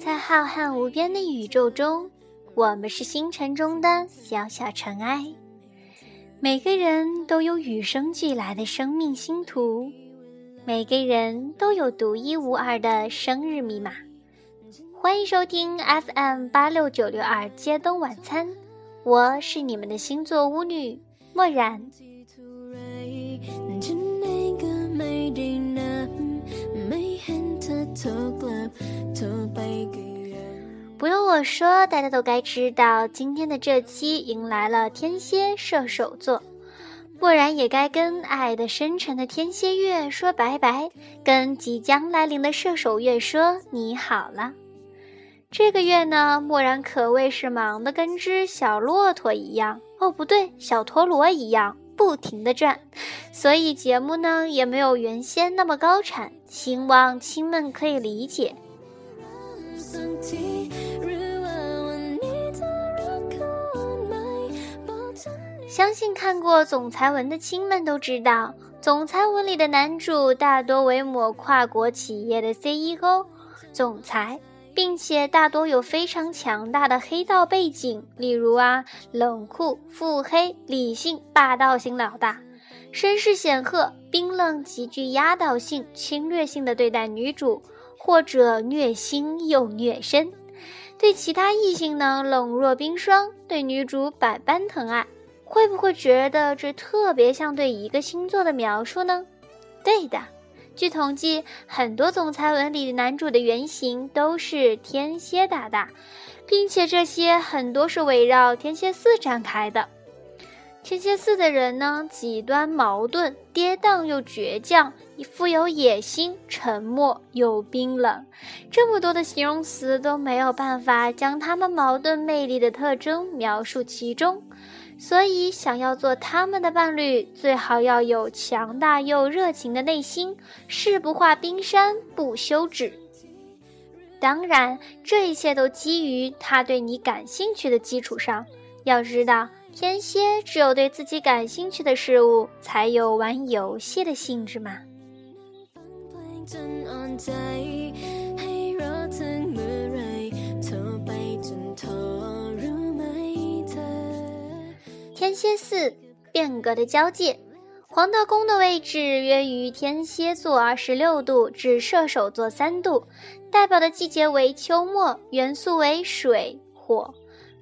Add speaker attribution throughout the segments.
Speaker 1: 在浩瀚无边的宇宙中，我们是星辰中的小小尘埃。每个人都有与生俱来的生命星图，每个人都有独一无二的生日密码。欢迎收听 FM 八六九六二街灯晚餐，我是你们的星座巫女墨染。不用我说，大家都该知道，今天的这期迎来了天蝎射手座，墨然也该跟爱的深沉的天蝎月说拜拜，跟即将来临的射手月说你好了。这个月呢，墨然可谓是忙得跟只小骆驼一样，哦，不对，小陀螺一样，不停的转，所以节目呢也没有原先那么高产，希望亲们可以理解。相信看过总裁文的亲们都知道，总裁文里的男主大多为某跨国企业的 CEO、总裁，并且大多有非常强大的黑道背景，例如啊，冷酷、腹黑、理性、霸道型老大，身世显赫、冰冷、极具压倒性、侵略性的对待女主，或者虐心又虐身，对其他异性呢冷若冰霜，对女主百般疼爱。会不会觉得这特别像对一个星座的描述呢？对的，据统计，很多总裁文里的男主的原型都是天蝎大大，并且这些很多是围绕天蝎四展开的。天蝎四的人呢，极端矛盾、跌宕又倔强，富有野心、沉默又冰冷，这么多的形容词都没有办法将他们矛盾魅力的特征描述其中。所以，想要做他们的伴侣，最好要有强大又热情的内心，誓不化冰山不休止。当然，这一切都基于他对你感兴趣的基础上。要知道，天蝎只有对自己感兴趣的事物，才有玩游戏的兴致嘛。天蝎四变革的交界，黄道宫的位置约于天蝎座二十六度至射手座三度，代表的季节为秋末，元素为水火，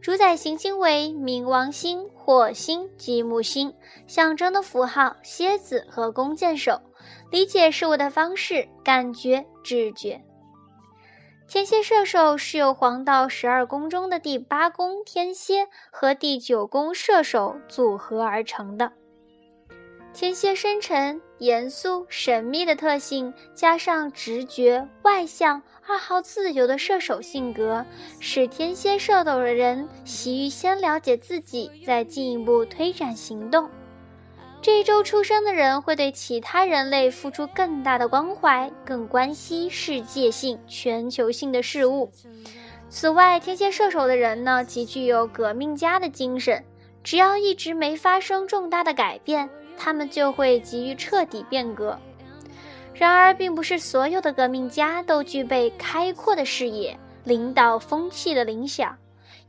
Speaker 1: 主宰行星为冥王星、火星及木星，象征的符号蝎子和弓箭手，理解事物的方式感觉直觉。天蝎射手是由黄道十二宫中的第八宫天蝎和第九宫射手组合而成的。天蝎深沉、严肃、神秘的特性，加上直觉、外向、二号自由的射手性格，使天蝎射手的人习于先了解自己，再进一步推展行动。这一周出生的人会对其他人类付出更大的关怀，更关心世界性、全球性的事物。此外，天蝎射手的人呢，极具有革命家的精神。只要一直没发生重大的改变，他们就会急于彻底变革。然而，并不是所有的革命家都具备开阔的视野、领导风气的理想。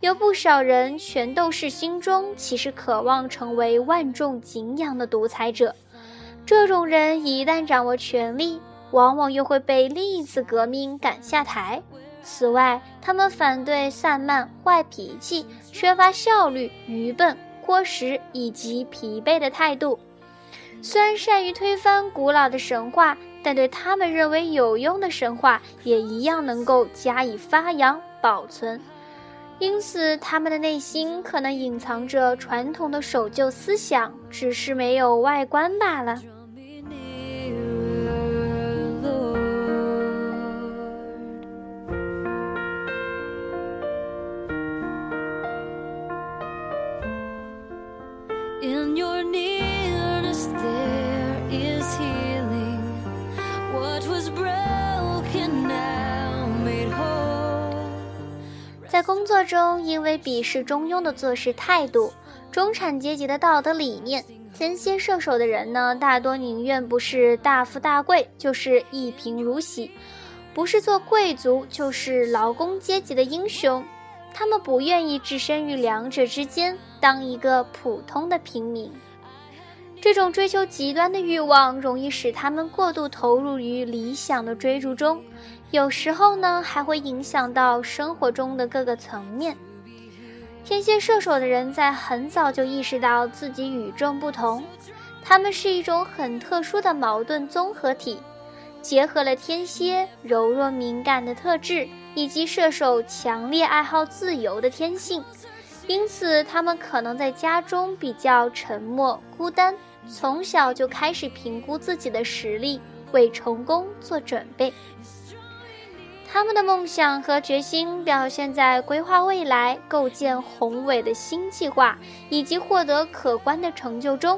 Speaker 1: 有不少人，全都是心中其实渴望成为万众敬仰的独裁者。这种人一旦掌握权力，往往又会被另一次革命赶下台。此外，他们反对散漫、坏脾气、缺乏效率、愚笨、过时以及疲惫的态度。虽然善于推翻古老的神话，但对他们认为有用的神话，也一样能够加以发扬、保存。因此，他们的内心可能隐藏着传统的守旧思想，只是没有外观罢了。在工作中，因为鄙视中庸的做事态度、中产阶级的道德理念、天蝎射手的人呢，大多宁愿不是大富大贵，就是一贫如洗；不是做贵族，就是劳工阶级的英雄。他们不愿意置身于两者之间，当一个普通的平民。这种追求极端的欲望，容易使他们过度投入于理想的追逐中，有时候呢，还会影响到生活中的各个层面。天蝎射手的人在很早就意识到自己与众不同，他们是一种很特殊的矛盾综合体，结合了天蝎柔弱敏感的特质以及射手强烈爱好自由的天性，因此他们可能在家中比较沉默孤单，从小就开始评估自己的实力，为成功做准备。他们的梦想和决心表现在规划未来、构建宏伟的新计划以及获得可观的成就中。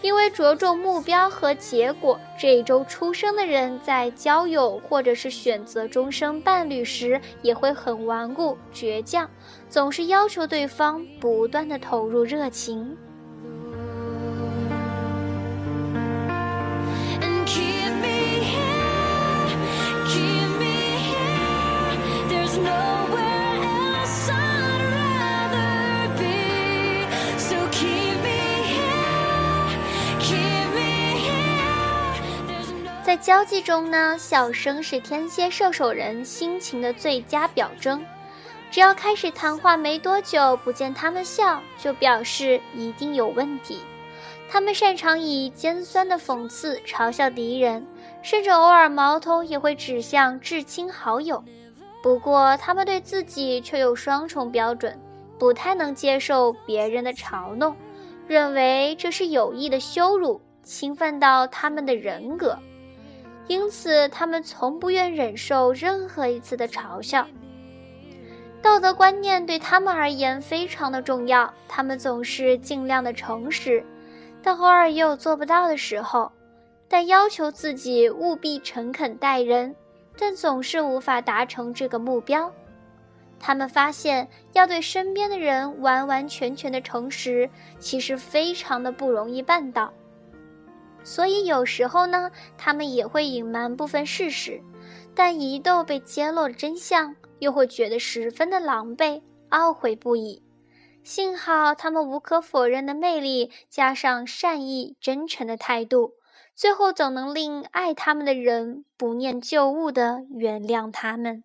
Speaker 1: 因为着重目标和结果，这一周出生的人在交友或者是选择终生伴侣时也会很顽固、倔强，总是要求对方不断的投入热情。交际中呢，笑声是天蝎射手人心情的最佳表征。只要开始谈话没多久，不见他们笑，就表示一定有问题。他们擅长以尖酸的讽刺嘲笑敌人，甚至偶尔矛头也会指向至亲好友。不过，他们对自己却有双重标准，不太能接受别人的嘲弄，认为这是有意的羞辱，侵犯到他们的人格。因此，他们从不愿忍受任何一次的嘲笑。道德观念对他们而言非常的重要，他们总是尽量的诚实，但偶尔也有做不到的时候。但要求自己务必诚恳待人，但总是无法达成这个目标。他们发现，要对身边的人完完全全的诚实，其实非常的不容易办到。所以有时候呢，他们也会隐瞒部分事实，但一旦被揭露了真相，又会觉得十分的狼狈、懊悔不已。幸好他们无可否认的魅力，加上善意、真诚的态度，最后总能令爱他们的人不念旧物的原谅他们。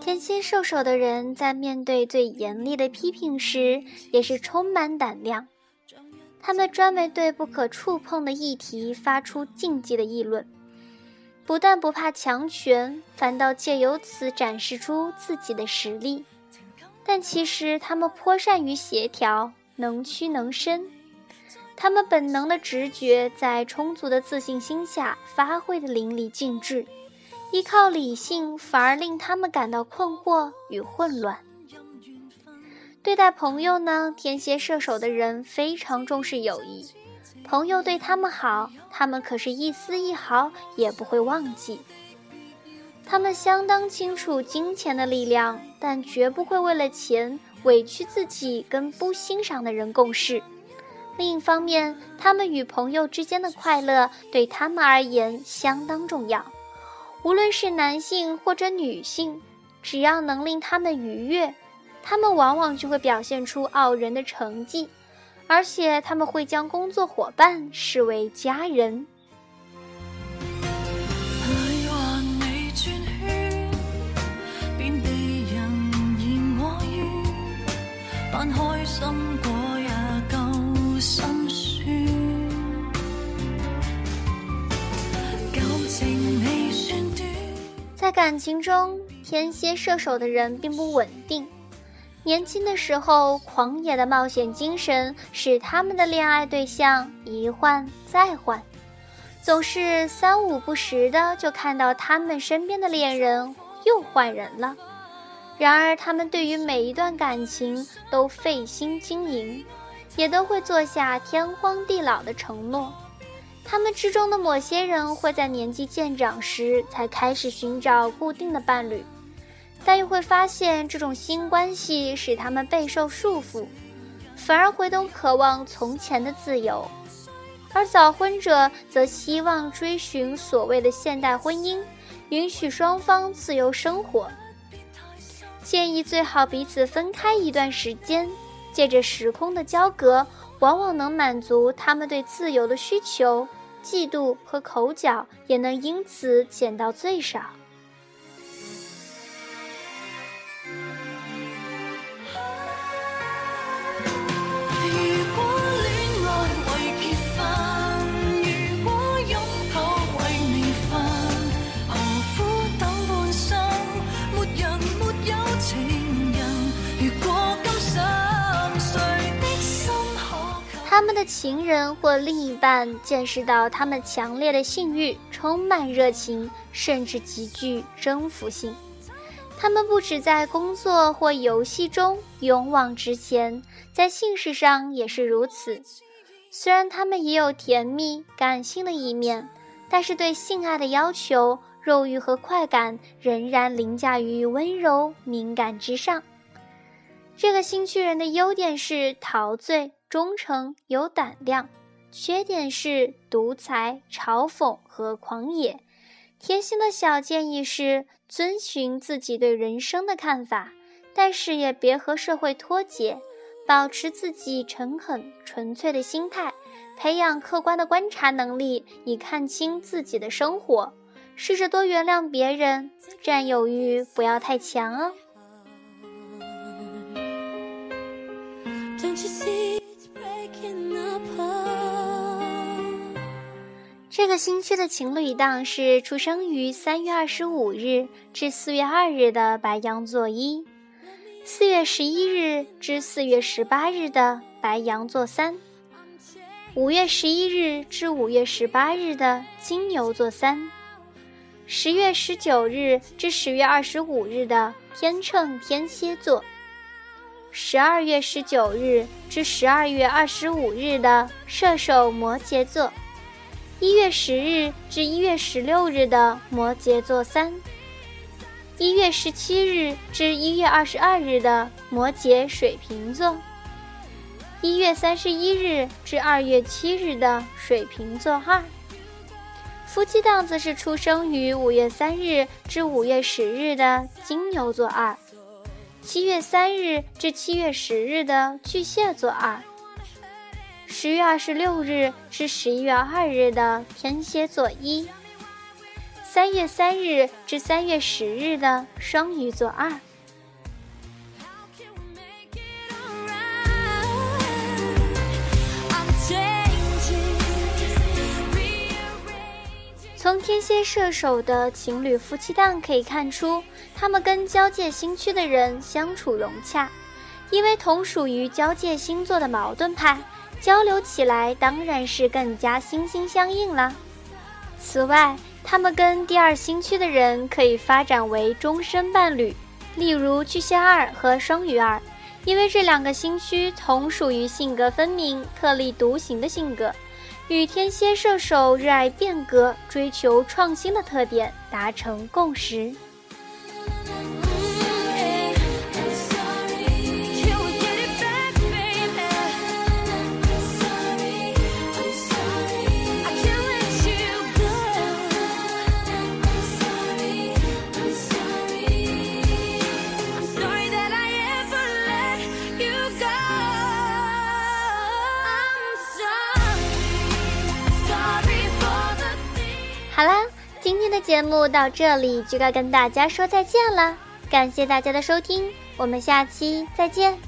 Speaker 1: 天蝎射手的人在面对最严厉的批评时，也是充满胆量。他们专门对不可触碰的议题发出禁忌的议论，不但不怕强权，反倒借由此展示出自己的实力。但其实他们颇善于协调，能屈能伸。他们本能的直觉在充足的自信心下发挥的淋漓尽致，依靠理性反而令他们感到困惑与混乱。对待朋友呢，天蝎射手的人非常重视友谊，朋友对他们好，他们可是一丝一毫也不会忘记。他们相当清楚金钱的力量，但绝不会为了钱委屈自己跟不欣赏的人共事。另一方面，他们与朋友之间的快乐对他们而言相当重要。无论是男性或者女性，只要能令他们愉悦，他们往往就会表现出傲人的成绩，而且他们会将工作伙伴视为家人。
Speaker 2: 心
Speaker 1: 在感情中，天蝎射手的人并不稳定。年轻的时候，狂野的冒险精神使他们的恋爱对象一换再换，总是三五不时的就看到他们身边的恋人又换人了。然而，他们对于每一段感情都费心经营，也都会做下天荒地老的承诺。他们之中的某些人会在年纪渐长时才开始寻找固定的伴侣，但又会发现这种新关系使他们备受束缚，反而回头渴望从前的自由。而早婚者则希望追寻所谓的现代婚姻，允许双方自由生活。建议最好彼此分开一段时间，借着时空的交隔，往往能满足他们对自由的需求。嫉妒和口角也能因此减到最少。他们的情人或另一半见识到他们强烈的性欲，充满热情，甚至极具征服性。他们不止在工作或游戏中勇往直前，在性事上也是如此。虽然他们也有甜蜜感性的一面，但是对性爱的要求、肉欲和快感仍然凌驾于温柔敏感之上。这个新区人的优点是陶醉。忠诚有胆量，缺点是独裁、嘲讽和狂野。贴心的小建议是：遵循自己对人生的看法，但是也别和社会脱节，保持自己诚恳、纯粹的心态，培养客观的观察能力，以看清自己的生活。试着多原谅别人，占有欲不要太强哦。这个星期的情侣档是出生于三月二十五日至四月二日的白羊座一，四月十一日至四月十八日的白羊座三，五月十一日至五月十八日的金牛座三，十月十九日至十月二十五日的天秤天蝎座，十二月十九日至十二月二十五日的射手摩羯座。一月十日至一月十六日的摩羯座三，一月十七日至一月二十二日的摩羯水瓶座，一月三十一日至二月七日的水瓶座二。夫妻档则是出生于五月三日至五月十日的金牛座二，七月三日至七月十日的巨蟹座二。十月二十六日至十一月二日的天蝎座一，三月三日至三月十日的双鱼座二。从天蝎射手的情侣夫妻档可以看出，他们跟交界星区的人相处融洽，因为同属于交界星座的矛盾派。交流起来当然是更加心心相印了。此外，他们跟第二星区的人可以发展为终身伴侣，例如巨蟹二和双鱼二，因为这两个星区同属于性格分明、特立独行的性格，与天蝎射手热爱变革、追求创新的特点达成共识。今天的节目到这里就该跟大家说再见了，感谢大家的收听，我们下期再见。